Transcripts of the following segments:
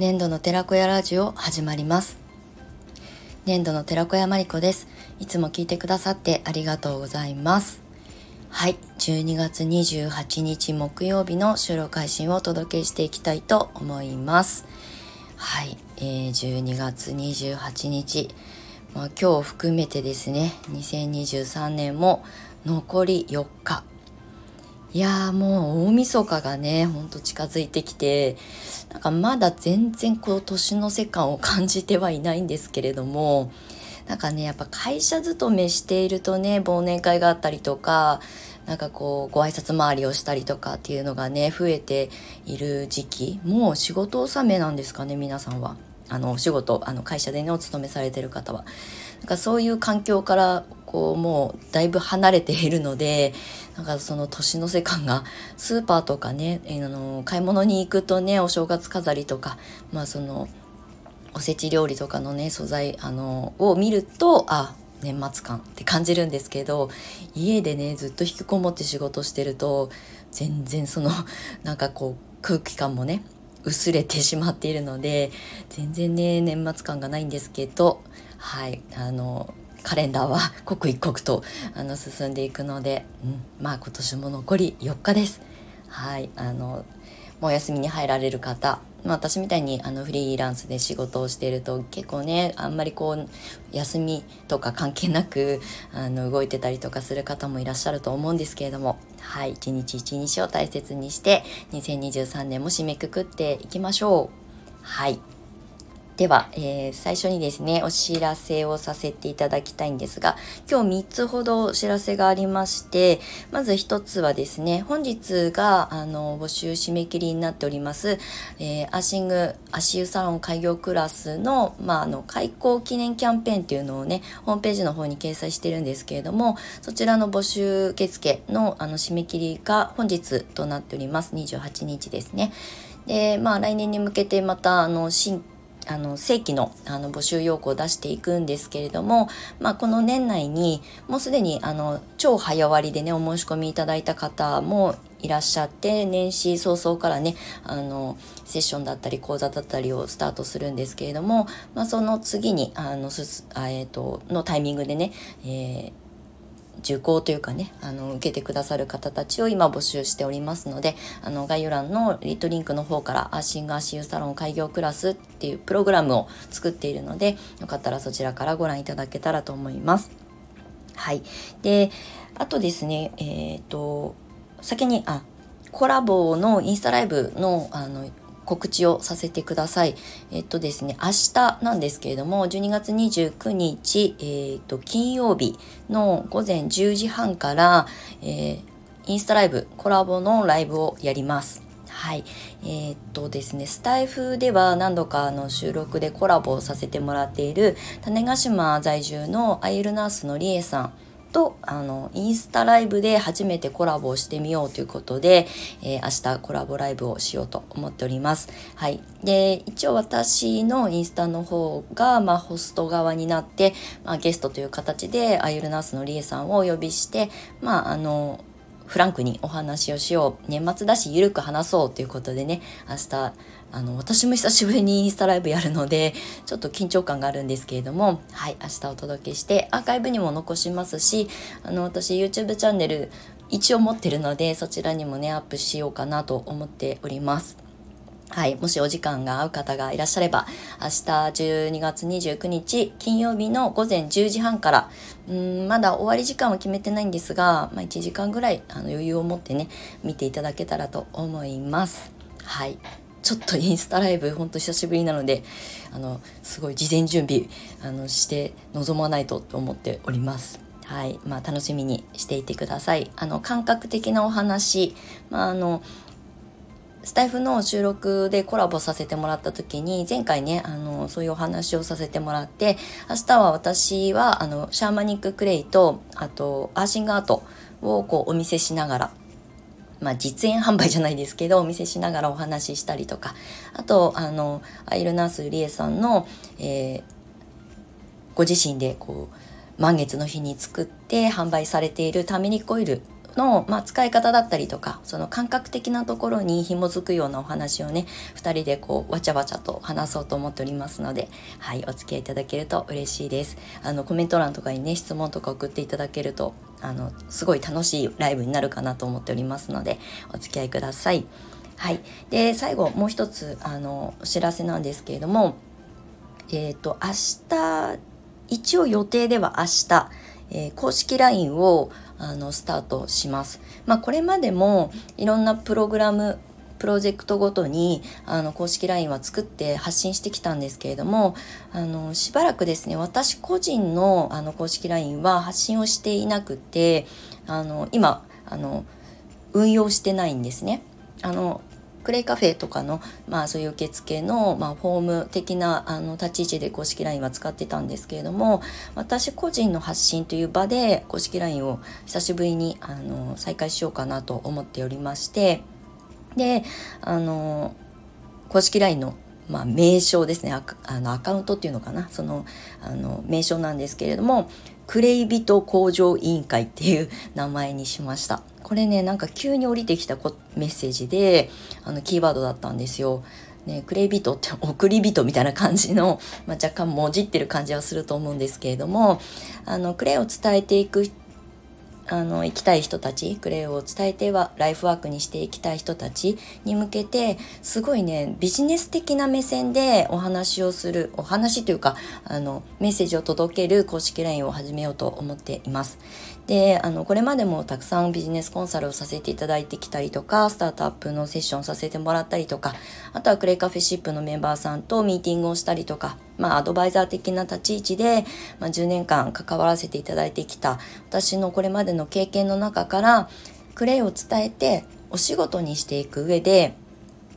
年度の寺子屋ラジオ始まります。年度の寺子屋まりこです。いつも聞いてくださってありがとうございます。はい。12月28日木曜日の収録配信をお届けしていきたいと思います。はい、えー、12月28日。まあ、今日含めてですね。2023年も残り4日。いやーもう大晦日がねほんと近づいてきてなんかまだ全然こう年の瀬感を感じてはいないんですけれどもなんかねやっぱ会社勤めしているとね忘年会があったりとかなんかこうご挨拶回りをしたりとかっていうのがね増えている時期もう仕事納めなんですかね皆さんは。あのお仕事あの会社でねお勤めされてる方はなんかそういう環境からこうもうだいぶ離れているのでなんかその年の瀬感がスーパーとかねあの買い物に行くとねお正月飾りとかまあそのおせち料理とかのね素材あのを見るとあ年末感って感じるんですけど家でねずっと引きこもって仕事してると全然その なんかこう空気感もね薄れてしまっているので全然ね年末感がないんですけどはいあのカレンダーは刻一刻とあの進んでいくので、うん、まあ今年も残り4日です。はいあのもう休みに入られる方ま、私みたいにあのフリーランスで仕事をしていると結構ねあんまりこう休みとか関係なくあの動いてたりとかする方もいらっしゃると思うんですけれどもはい一日一日を大切にして2023年も締めくくっていきましょう。はいでは、えー、最初にですね、お知らせをさせていただきたいんですが、今日3つほどお知らせがありまして、まず1つはですね、本日が、あの、募集締め切りになっております、えー、アーシング足湯サロン開業クラスの、まあ、あの、開校記念キャンペーンっていうのをね、ホームページの方に掲載してるんですけれども、そちらの募集受付の、あの、締め切りが本日となっております。28日ですね。で、まあ、来年に向けてまた、あの、新あの正規のあの募集要項を出していくんですけれども、まあ、この年内にもうすでにあの超早割でねお申し込みいただいた方もいらっしゃって年始早々からねあのセッションだったり講座だったりをスタートするんですけれども、まあ、その次にあのす、えーとのタイミングでね、えー受講というかねあの受けてくださる方たちを今募集しておりますのであの概要欄のリットリンクの方からアーシングアシユーサロン開業クラスっていうプログラムを作っているのでよかったらそちらからご覧いただけたらと思います。はい。で、あとですね、えっ、ー、と、先に、あ、コラボのインスタライブのあの告知をさせてください。えっとですね、明日なんですけれども、12月29日、えー、っと、金曜日の午前10時半から、えー、インスタライブ、コラボのライブをやります。はい。えー、っとですね、スタイフでは何度かの収録でコラボをさせてもらっている種子島在住のアイルナースのりえさんとあのインスタライブで初めてコラボをしてみようということで、えー、明日コラボライブをしようと思っております。はい。で、一応私のインスタの方が、まあ、ホスト側になって、まあ、ゲストという形でアイルナースのりえさんをお呼びして、まあ、あの、フランクにお話をしよう。年末だし、ゆるく話そうということでね、明日、あの、私も久しぶりにインスタライブやるので、ちょっと緊張感があるんですけれども、はい、明日お届けして、アーカイブにも残しますし、あの、私 YouTube チャンネル一応持ってるので、そちらにもね、アップしようかなと思っております。はい。もしお時間が合う方がいらっしゃれば、明日12月29日金曜日の午前10時半から、うんまだ終わり時間は決めてないんですが、まあ、1時間ぐらいあの余裕を持ってね、見ていただけたらと思います。はい。ちょっとインスタライブほんと久しぶりなので、あの、すごい事前準備あのして臨まないとと思っております。はい。まあ、楽しみにしていてください。あの、感覚的なお話、まあ、あの、スタイフの収録でコラボさせてもらった時に前回ねあのそういうお話をさせてもらって明日は私はあのシャーマニッククレイとあとアーシングアートをこうお見せしながらまあ、実演販売じゃないですけどお見せしながらお話ししたりとかあとあのアイルナースリエさんの、えー、ご自身でこう満月の日に作って販売されているターメリックオイルの、まあ、使い方だったりとかその感覚的なところに紐づくようなお話をね2人でこうわちゃわちゃと話そうと思っておりますのではいお付き合いいただけると嬉しいです。あのコメント欄とかにね質問とか送っていただけるとあのすごい楽しいライブになるかなと思っておりますのでお付き合いください。はい、で最後もう一つあのお知らせなんですけれどもえっ、ー、と明日一応予定では明日、えー、公式 LINE をあのスタートします。まあ、これまでもいろんなプログラムプロジェクトごとにあの公式 LINE は作って発信してきたんですけれどもあのしばらくですね私個人のあの公式 LINE は発信をしていなくてあの今あの運用してないんですね。あのクレイカフェとかの、まあ、そういう受付の、まあ、フォーム的なあの立ち位置で公式 LINE は使ってたんですけれども私個人の発信という場で公式 LINE を久しぶりにあの再開しようかなと思っておりましてであの公式 LINE のまあ、名称ですね。あのアカウントっていうのかな。そのあの名称なんですけれどもクレイ人向上委員会っていう名前にしましたこれねなんか急に降りてきたメッセージであのキーワードだったんですよ。ね、クレイビトって送り人みたいな感じの、まあ、若干もじってる感じはすると思うんですけれどもあのクレイを伝えていくあの行きたい人たちクレイを伝えてはライフワークにしていきたい人たちに向けてすごいねビジネス的な目線でお話をするお話というかあのメッセージを届ける公式 LINE を始めようと思っています。であのこれまでもたくさんビジネスコンサルをさせていただいてきたりとかスタートアップのセッションさせてもらったりとかあとはクレイカフェシップのメンバーさんとミーティングをしたりとかまあ、アドバイザー的な立ち位置で、まあ、10年間関わらせていただいてきた。私のこれまでの経験の中からクレイを伝えてお仕事にしていく上で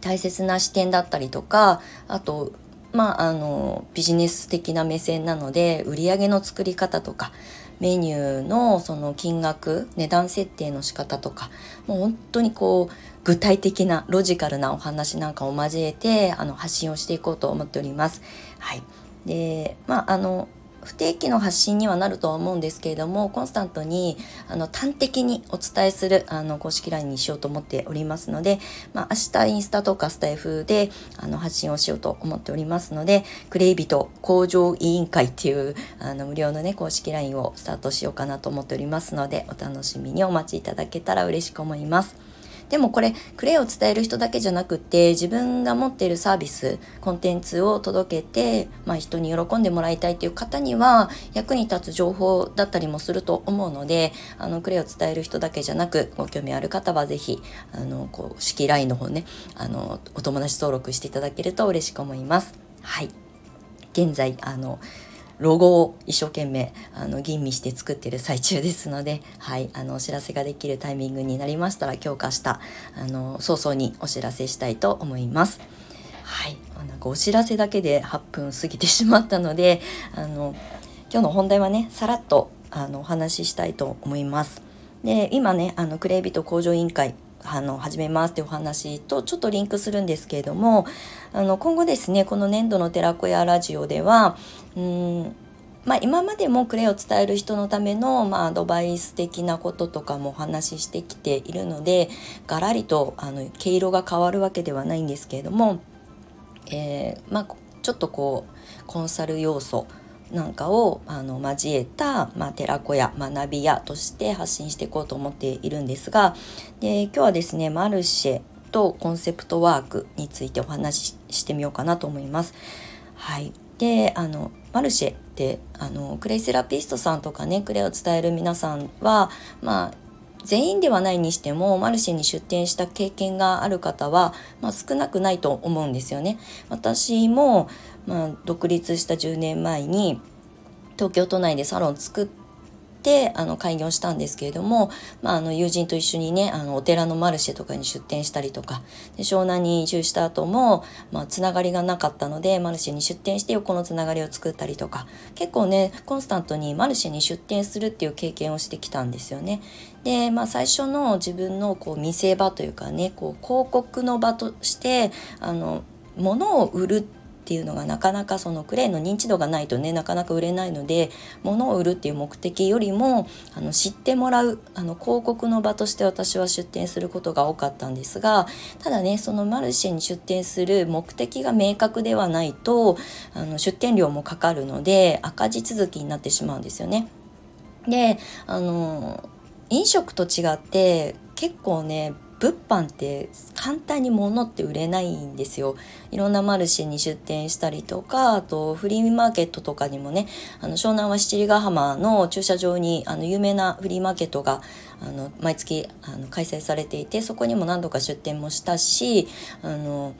大切な視点だったりとかあとまあ、あのビジネス的な目線なので売り上げの作り方とかメニューのその金額値段設定の仕方とかもう本当にこう具体的なロジカルなお話なんかを交えてあの発信をしていこうと思っております。はい、でまああの不定期の発信にはなるとは思うんですけれどもコンスタントにあの端的にお伝えするあの公式 LINE にしようと思っておりますので、まあ、明日インスタとかスタイフであの発信をしようと思っておりますのでクレイビト工場委員会っていうあの無料のね公式 LINE をスタートしようかなと思っておりますのでお楽しみにお待ちいただけたら嬉しく思います。でもこれクレイを伝える人だけじゃなくて自分が持っているサービスコンテンツを届けて、まあ、人に喜んでもらいたいという方には役に立つ情報だったりもすると思うのであのクレイを伝える人だけじゃなくご興味ある方は是非あの公式 LINE の方ねあのお友達登録していただけると嬉しく思います。はい現在あのロゴを一生懸命あの吟味して作ってる最中ですので、はい、あのお知らせができるタイミングになりましたら強化したあの早々にお知らせしたいと思います。はい、なんかお知らせだけで8分過ぎてしまったのであの今日の本題はねさらっとあのお話ししたいと思います。で今ねあのクレイビト工場委員会あの始めますっていうお話とちょっとリンクするんですけれどもあの今後ですねこの年度の寺子屋ラジオではうんまあ、今までもクレイを伝える人のための、まあ、アドバイス的なこととかもお話ししてきているのでガラリとあの毛色が変わるわけではないんですけれども、えー、まあ、ちょっとこうコンサル要素なんかをあの交えた、まあ、寺子屋学び屋として発信していこうと思っているんですがで今日はですねマルシェとコンセプトワークについてお話ししてみようかなと思います。はい、であのマルシェってあのクレイセラピストさんとかねクレイを伝える皆さんはまあ全員ではないにしてもマルシェに出店した経験がある方は、まあ、少なくないと思うんですよね。私も、まあ、独立した10年前に東京都内でサロン作ってあの開業したんですけれども、まあ、あの友人と一緒にねあのお寺のマルシェとかに出店したりとかで湘南に移住した後も、まあ、つながりがなかったのでマルシェに出店して横のつながりを作ったりとか結構ねコンスタントにマルシェに出店するっていう経験をしてきたんですよね。で、まあ、最初の自分のこう見せ場というかねこう広告の場としてあの物を売るっっていうのがなかなかそのクレーンの認知度がないとねなかなか売れないので物を売るっていう目的よりもあの知ってもらうあの広告の場として私は出店することが多かったんですがただねそのマルシェに出店する目的が明確ではないとあの出店料もかかるので赤字続きになってしまうんですよね。であの飲食と違って結構ね物販って簡単に物って売れないんですよ。いろんなマルシェに出店したりとか、あとフリーマーケットとかにもね、あの湘南は七里ヶ浜の駐車場にあの有名なフリーマーケットがあの毎月あの開催されていて、そこにも何度か出店もしたし、あの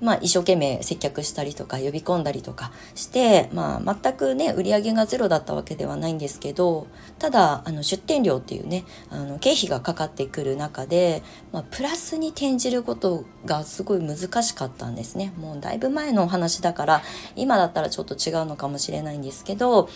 まあ、一生懸命接客したりとか呼び込んだりとかして、まあ、全くね売り上げがゼロだったわけではないんですけどただあの出店料っていうねあの経費がかかってくる中で、まあ、プラスに転じることがすごい難しかったんですね。もうだいぶ前のお話だから今だったらちょっと違うのかもしれないんですけど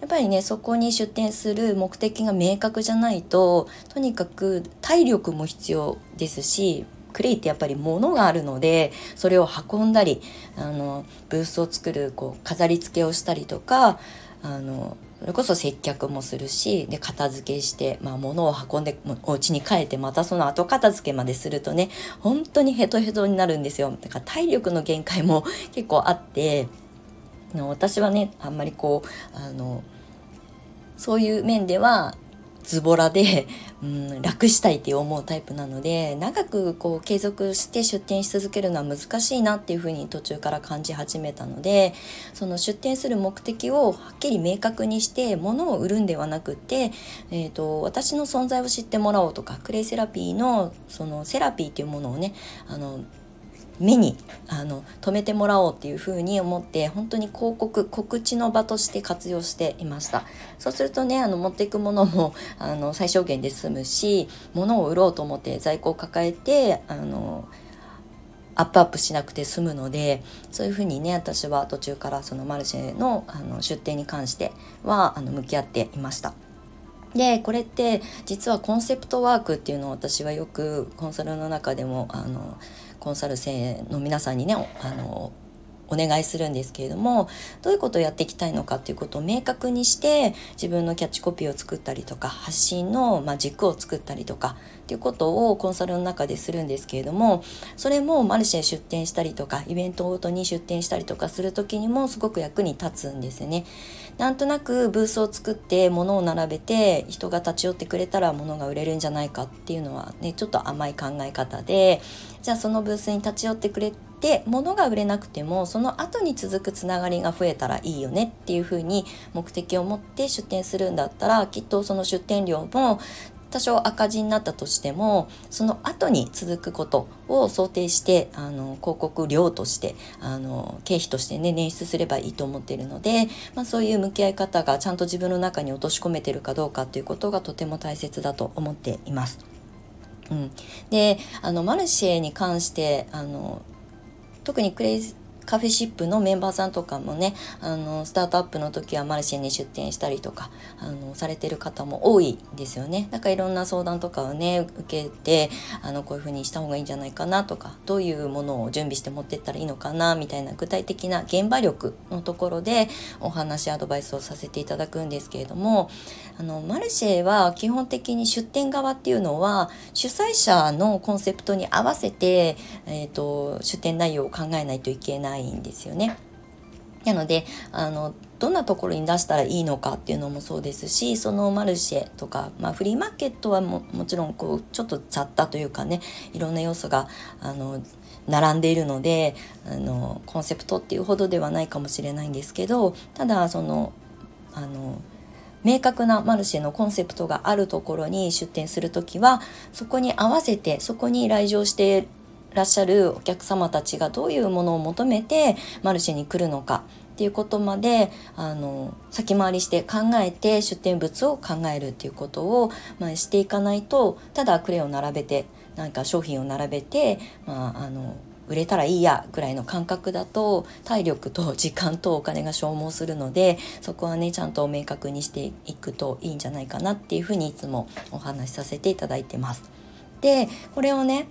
やっぱりねそこに出店する目的が明確じゃないととにかく体力も必要ですしクレイってやっぱり物があるのでそれを運んだりあのブースを作るこう飾り付けをしたりとかあのそれこそ接客もするしで片付けして、まあ、物を運んでお家に帰ってまたその後片付けまでするとね本当にヘトヘトになるんですよ。だから体力の限界も 結構あって私はねあんまりこうあのそういう面ではズボラで、うん、楽したいって思うタイプなので長くこう継続して出店し続けるのは難しいなっていうふうに途中から感じ始めたのでその出店する目的をはっきり明確にして物を売るんではなくて、えーと、私の存在を知ってもらおうとかクレイセラピーのそのセラピーっていうものをねあの目にあの止めてもらおうっていうふうに思って本当に広告告知の場として活用していましたそうするとねあの持っていくものもあの最小限で済むし物を売ろうと思って在庫を抱えてあのアップアップしなくて済むのでそういうふうにね私は途中からそのマルシェのあの出店に関してはあの向き合っていました。でこれって実はコンセプトワークっていうのを私はよくコンサルの中でもあのコンサル生の皆さんにねあのお願いするんですけれどもどういうことをやっていきたいのかっていうことを明確にして自分のキャッチコピーを作ったりとか発信の、ま軸を作ったりとかっていうことをコンサルの中でするんですけれどもそれもマルシェ出店したりとかイベントごとに出店したりとかする時にもすごく役に立つんですね。なんとなくブースを作って物を並べて人が立ち寄ってくれたら物が売れるんじゃないかっていうのはねちょっと甘い考え方でじゃあそのブースに立ち寄ってくれて物が売れなくてもその後に続くつながりが増えたらいいよねっていうふうに目的を持って出店するんだったらきっとその出店料も多少赤字になったとしてもその後に続くことを想定してあの広告料としてあの経費としてね捻出すればいいと思っているので、まあ、そういう向き合い方がちゃんと自分の中に落とし込めてるかどうかということがとても大切だと思っています。うん、であのマルシェに関してあの特にクレイカフェシップのメンバーさんとかもねあのスタートアップの時はマルシェに出店したりとかあのされてる方も多いですよね。だからいろんな相談とかをね受けてあのこういうふうにした方がいいんじゃないかなとかどういうものを準備して持ってったらいいのかなみたいな具体的な現場力のところでお話アドバイスをさせていただくんですけれどもあのマルシェは基本的に出店側っていうのは主催者のコンセプトに合わせて、えーと出店内容を考えないといけない。ないんですよね。なのであのどんなところに出したらいいのかっていうのもそうですしそのマルシェとか、まあ、フリーマーケットはもちろんこうちょっと雑多というかねいろんな要素があの並んでいるのであのコンセプトっていうほどではないかもしれないんですけどただそのあの明確なマルシェのコンセプトがあるところに出店する時はそこに合わせてそこに来場してらっしゃるお客様たちがどういうものを求めてマルシェに来るのかっていうことまであの先回りして考えて出店物を考えるっていうことを、まあ、していかないとただクレを並べてなんか商品を並べて、まあ、あの売れたらいいやぐらいの感覚だと体力と 時間とお金が消耗するのでそこはねちゃんと明確にしていくといいんじゃないかなっていうふうにいつもお話しさせていただいてます。でこれをね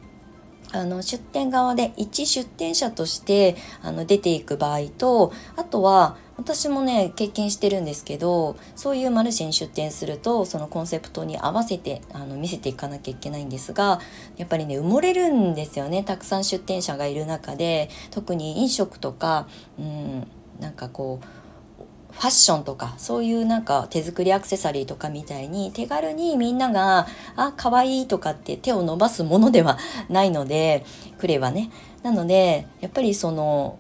あの出店側で一出店者としてあの出ていく場合とあとは私もね経験してるんですけどそういうマルシェに出店するとそのコンセプトに合わせてあの見せていかなきゃいけないんですがやっぱりね埋もれるんですよね。たくさん出店者がいる中で特に飲食とかうんなんかこうファッションとかそういうなんか手作りアクセサリーとかみたいに手軽にみんながあ可愛いとかって手を伸ばすものではないのでクレはね。なのでやっぱりその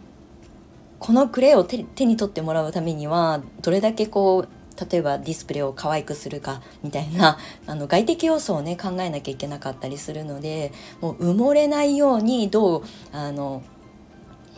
このクレイを手に取ってもらうためにはどれだけこう例えばディスプレイを可愛くするかみたいな あの外的要素をね考えなきゃいけなかったりするのでもう埋もれないようにどうあの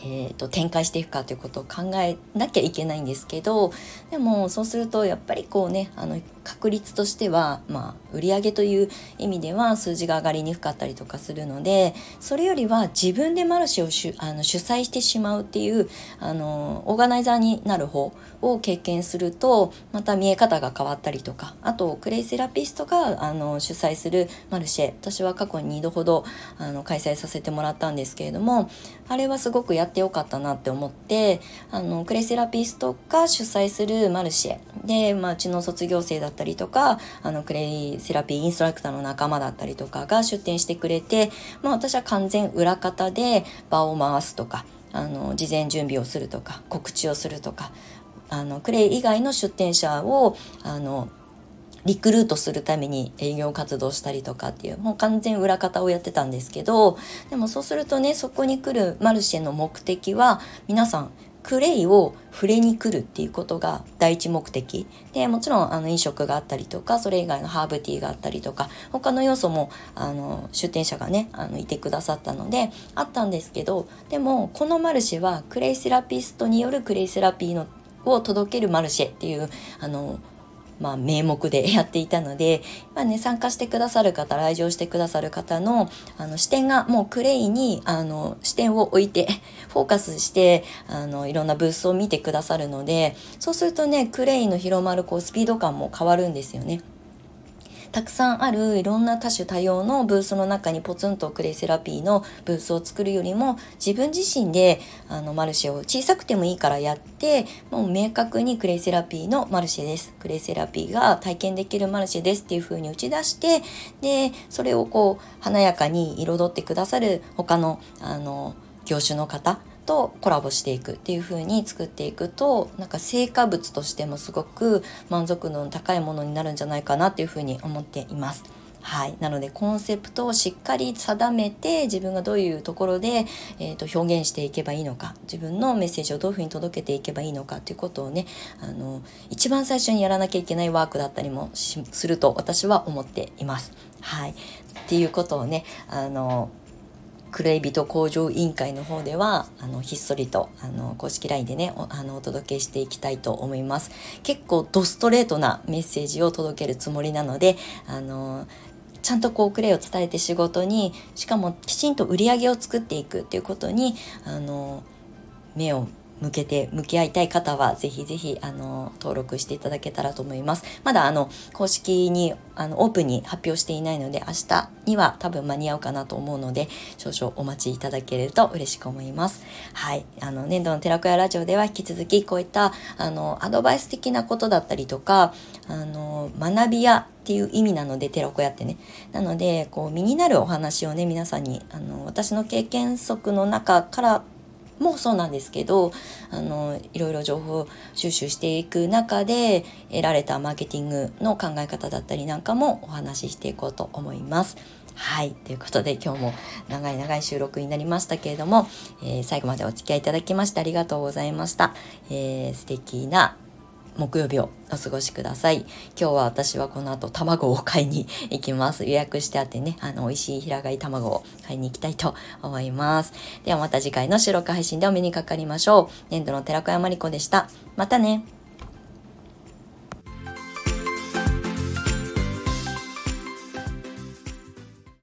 えーと、展開していくかということを考えなきゃいけないんですけどでもそうするとやっぱりこうねあの確率としては、まあ、売上という意味では数字が上がりにくかったりとかするのでそれよりは自分でマルシェを主あの主催してしまうっていうあのオーガナイザーになる方を経験するとまた見え方が変わったりとかあとクレイセラピストがあの主催するマルシェ私は過去に2度ほどあの開催させてもらったんですけれどもあれはすごくやってよかったなって思ってあのクレイセラピストが主催するマルシェで、まあ、うちの卒業生だったりとかあのクレイセラピーインストラクターの仲間だったりとかが出展してくれて、まあ、私は完全裏方で場を回すとかあの事前準備をするとか告知をするとかあのクレイ以外の出店者をあのリクルートするために営業活動したりとかっていうもう完全裏方をやってたんですけどでもそうするとねそこに来るマルシェの目的は皆さんクレイを触れに来るっていうことが第一目的。でもちろんあの飲食があったりとかそれ以外のハーブティーがあったりとか他の要素もあの出店者がねあのいてくださったのであったんですけどでもこのマルシェはクレイセラピストによるクレイセラピーのを届けるマルシェっていうあのまあ、名目でやっていたので、まあね、参加してくださる方来場してくださる方のあの視点がもうクレイにあの視点を置いて フォーカスしてあのいろんなブースを見てくださるのでそうするとねクレイの広まるこうスピード感も変わるんですよね。たくさんあるいろんな多種多様のブースの中にポツンとクレイセラピーのブースを作るよりも自分自身であのマルシェを小さくてもいいからやってもう明確にクレイセラピーのマルシェです。クレイセラピーが体験できるマルシェですっていう風に打ち出してでそれをこう華やかに彩ってくださる他のあの業種の方とコラボしていくっていう風に作っていくとなんか成果物としてもすごく満足度の高いものになるんじゃないかなっていう風に思っています。はい、なのでコンセプトをしっかり定めて自分がどういうところで、えー、と表現していけばいいのか自分のメッセージをどういうふうに届けていけばいいのかっていうことをねあの一番最初にやらなきゃいけないワークだったりもすると私は思っています。はい、っていうことをねあのクレイ人工場委員会の方ではあのひっそりとあの公式 LINE でねおあのお届けしていきたいと思います。結構ドストレートなメッセージを届けるつもりなのであのちゃんとこうクレイを伝えて仕事にしかもきちんと売り上げを作っていくっていうことにあの目を向けて向き合いたい方はぜひぜひあの登録していただけたらと思います。まだあの公式にあのオープンに発表していないので明日には多分間に合うかなと思うので少々お待ちいただけると嬉しく思います。はい。あの年度の寺子屋ラジオでは引き続きこういったあのアドバイス的なことだったりとかあの学び屋っていう意味なので寺子屋ってね。なのでこう身になるお話をね皆さんにあの私の経験則の中からもそうなんですけどあのいろいろ情報収集していく中で得られたマーケティングの考え方だったりなんかもお話ししていこうと思います。はい。ということで今日も長い長い収録になりましたけれども、えー、最後までお付き合いいただきましてありがとうございました。えー、素敵な木曜日をお過ごしください。今日は私はこの後卵を買いに行きます。予約してあってね、あの、美味しい平飼い卵を買いに行きたいと思います。ではまた次回の収録配信でお目にかかりましょう。年度の寺子山理子でした。またね。